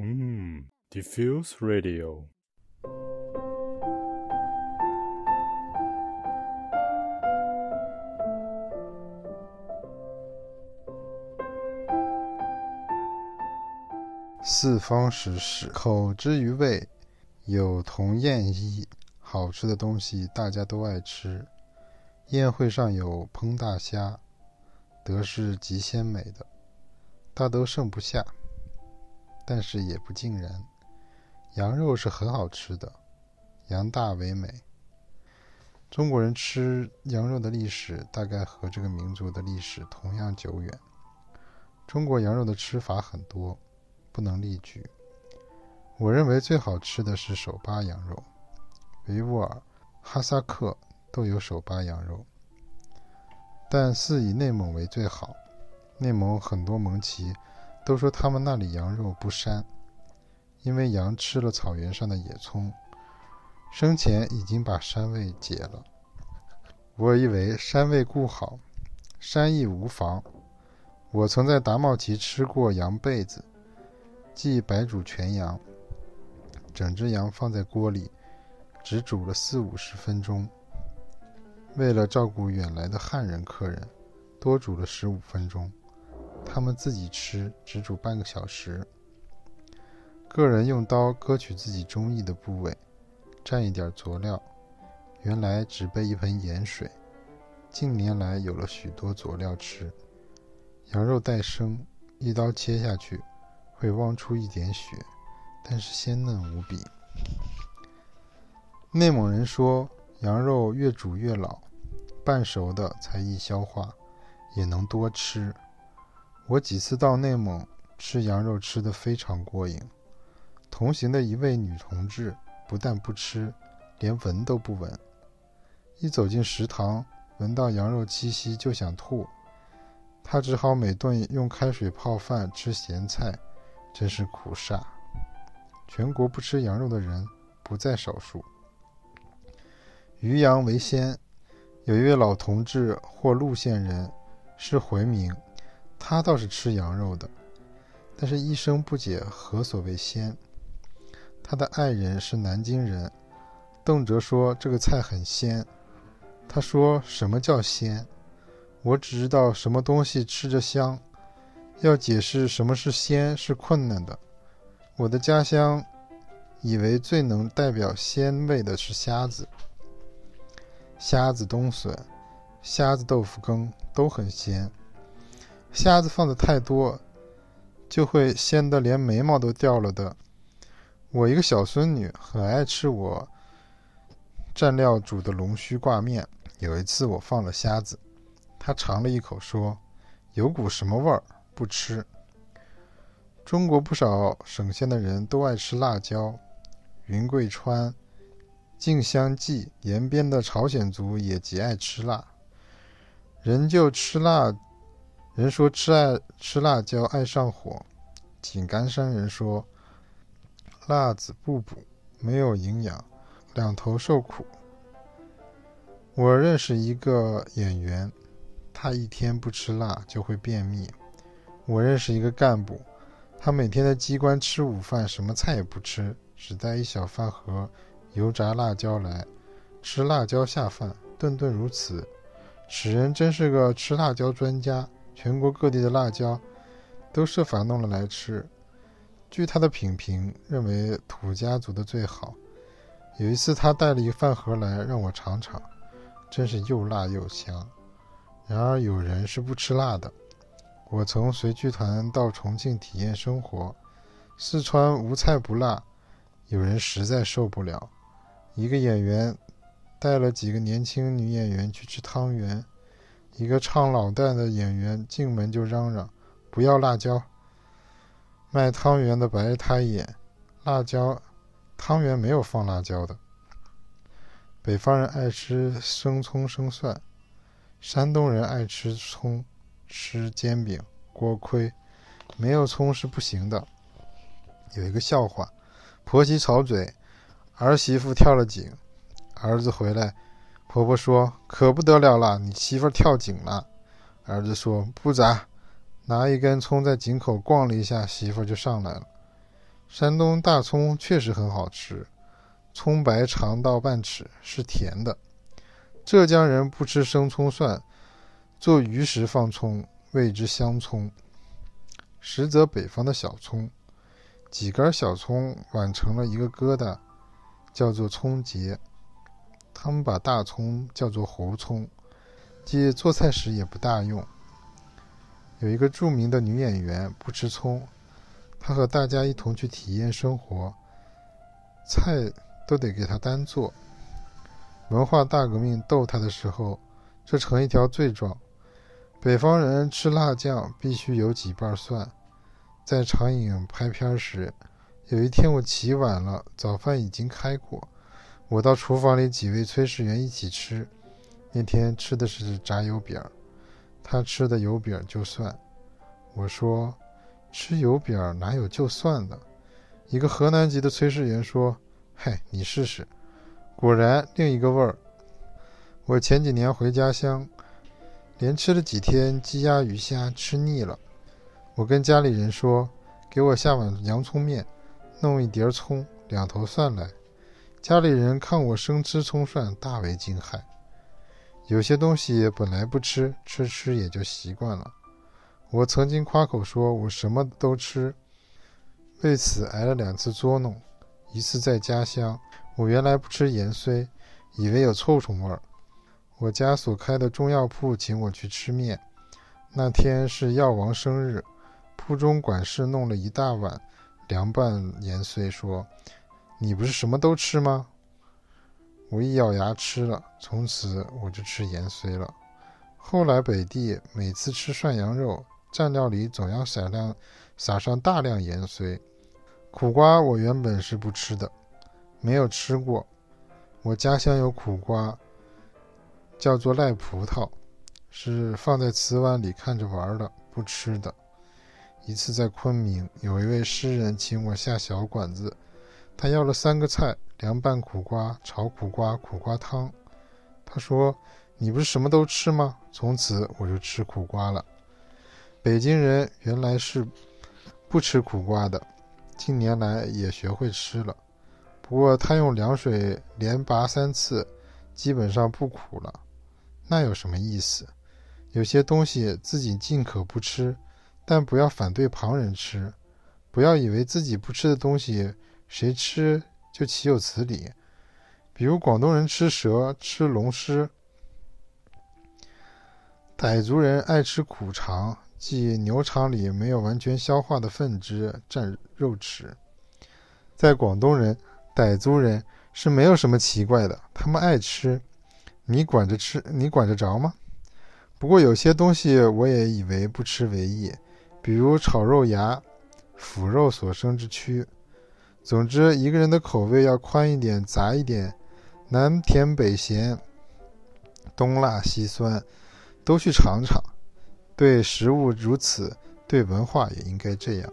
嗯，Diffuse Radio。四方食事，口之于味，有同宴衣。好吃的东西大家都爱吃。宴会上有烹大虾，得是极鲜美的，大都剩不下。但是也不尽然，羊肉是很好吃的，羊大为美。中国人吃羊肉的历史大概和这个民族的历史同样久远。中国羊肉的吃法很多，不能例举。我认为最好吃的是手扒羊肉，维吾尔、哈萨克都有手扒羊肉，但似以内蒙为最好。内蒙很多蒙旗。都说他们那里羊肉不膻，因为羊吃了草原上的野葱，生前已经把膻味解了。我以为膻味固好，膻亦无妨。我曾在达茂旗吃过羊背子，即白煮全羊，整只羊放在锅里，只煮了四五十分钟。为了照顾远来的汉人客人，多煮了十五分钟。他们自己吃，只煮半个小时。个人用刀割取自己中意的部位，蘸一点佐料。原来只备一盆盐水，近年来有了许多佐料吃。羊肉带生，一刀切下去会汪出一点血，但是鲜嫩无比。内蒙人说，羊肉越煮越老，半熟的才易消化，也能多吃。我几次到内蒙吃羊肉，吃得非常过瘾。同行的一位女同志不但不吃，连闻都不闻。一走进食堂，闻到羊肉气息就想吐。她只好每顿用开水泡饭，吃咸菜，真是苦煞。全国不吃羊肉的人不在少数。鱼羊为鲜，有一位老同志，或陆县人，是回民。他倒是吃羊肉的，但是医生不解何所谓鲜。他的爱人是南京人，动辄说这个菜很鲜。他说什么叫鲜？我只知道什么东西吃着香，要解释什么是鲜是困难的。我的家乡以为最能代表鲜味的是虾子，虾子冬笋、虾子豆腐羹都很鲜。虾子放的太多，就会鲜得连眉毛都掉了的。我一个小孙女很爱吃我蘸料煮的龙须挂面。有一次我放了虾子，她尝了一口说：“有股什么味儿，不吃。”中国不少省县的人都爱吃辣椒，云贵川、静香记延边的朝鲜族也极爱吃辣。人就吃辣。人说吃爱吃辣椒爱上火，井冈山人说辣子不补，没有营养，两头受苦。我认识一个演员，他一天不吃辣就会便秘。我认识一个干部，他每天在机关吃午饭，什么菜也不吃，只带一小饭盒油炸辣椒来吃，辣椒下饭，顿顿如此。此人真是个吃辣椒专家。全国各地的辣椒，都设法弄了来吃。据他的品评，认为土家族的最好。有一次，他带了一个饭盒来让我尝尝，真是又辣又香。然而有人是不吃辣的。我从随剧团到重庆体验生活，四川无菜不辣，有人实在受不了。一个演员带了几个年轻女演员去吃汤圆。一个唱老旦的演员进门就嚷嚷：“不要辣椒！”卖汤圆的白他一眼：“辣椒，汤圆没有放辣椒的。”北方人爱吃生葱生蒜，山东人爱吃葱，吃煎饼、锅盔，没有葱是不行的。有一个笑话：婆媳吵嘴，儿媳妇跳了井，儿子回来。婆婆说：“可不得了了，你媳妇跳井了。”儿子说：“不咋。”拿一根葱在井口逛了一下，媳妇就上来了。山东大葱确实很好吃，葱白长到半尺，是甜的。浙江人不吃生葱蒜，做鱼时放葱，谓之香葱。实则北方的小葱，几根小葱挽成了一个疙瘩，叫做葱节。他们把大葱叫做猴葱，即做菜时也不大用。有一个著名的女演员不吃葱，她和大家一同去体验生活，菜都得给她单做。文化大革命逗她的时候，这成一条罪状。北方人吃辣酱必须有几瓣蒜。在长影拍片时，有一天我起晚了，早饭已经开过，我到厨房里几位炊事员一起吃。那天吃的是炸油饼。他吃的油饼就蒜，我说吃油饼哪有就蒜的？一个河南籍的炊事员说：“嗨，你试试。”果然另一个味儿。我前几年回家乡，连吃了几天鸡鸭鱼虾，吃腻了。我跟家里人说：“给我下碗洋葱面，弄一碟葱，两头蒜来。”家里人看我生吃葱蒜，大为惊骇。有些东西本来不吃，吃吃也就习惯了。我曾经夸口说我什么都吃，为此挨了两次捉弄。一次在家乡，我原来不吃盐荽，以为有臭虫味儿。我家所开的中药铺请我去吃面，那天是药王生日，铺中管事弄了一大碗凉拌盐荽，说：“你不是什么都吃吗？”我一咬牙吃了，从此我就吃盐荽了。后来北地每次吃涮羊肉，蘸料里总要撒量撒上大量盐荽。苦瓜我原本是不吃的，没有吃过。我家乡有苦瓜，叫做赖葡萄，是放在瓷碗里看着玩的，不吃的。一次在昆明，有一位诗人请我下小馆子，他要了三个菜。凉拌苦瓜、炒苦瓜、苦瓜汤。他说：“你不是什么都吃吗？”从此我就吃苦瓜了。北京人原来是不吃苦瓜的，近年来也学会吃了。不过他用凉水连拔三次，基本上不苦了。那有什么意思？有些东西自己尽可不吃，但不要反对旁人吃。不要以为自己不吃的东西，谁吃？就岂有此理！比如广东人吃蛇、吃龙虱，傣族人爱吃苦肠，即牛肠里没有完全消化的粪汁蘸肉吃。在广东人、傣族人是没有什么奇怪的，他们爱吃，你管着吃，你管得着吗？不过有些东西我也以为不吃为宜，比如炒肉芽、腐肉所生之蛆。总之，一个人的口味要宽一点、杂一点，南甜北咸，东辣西酸，都去尝尝。对食物如此，对文化也应该这样。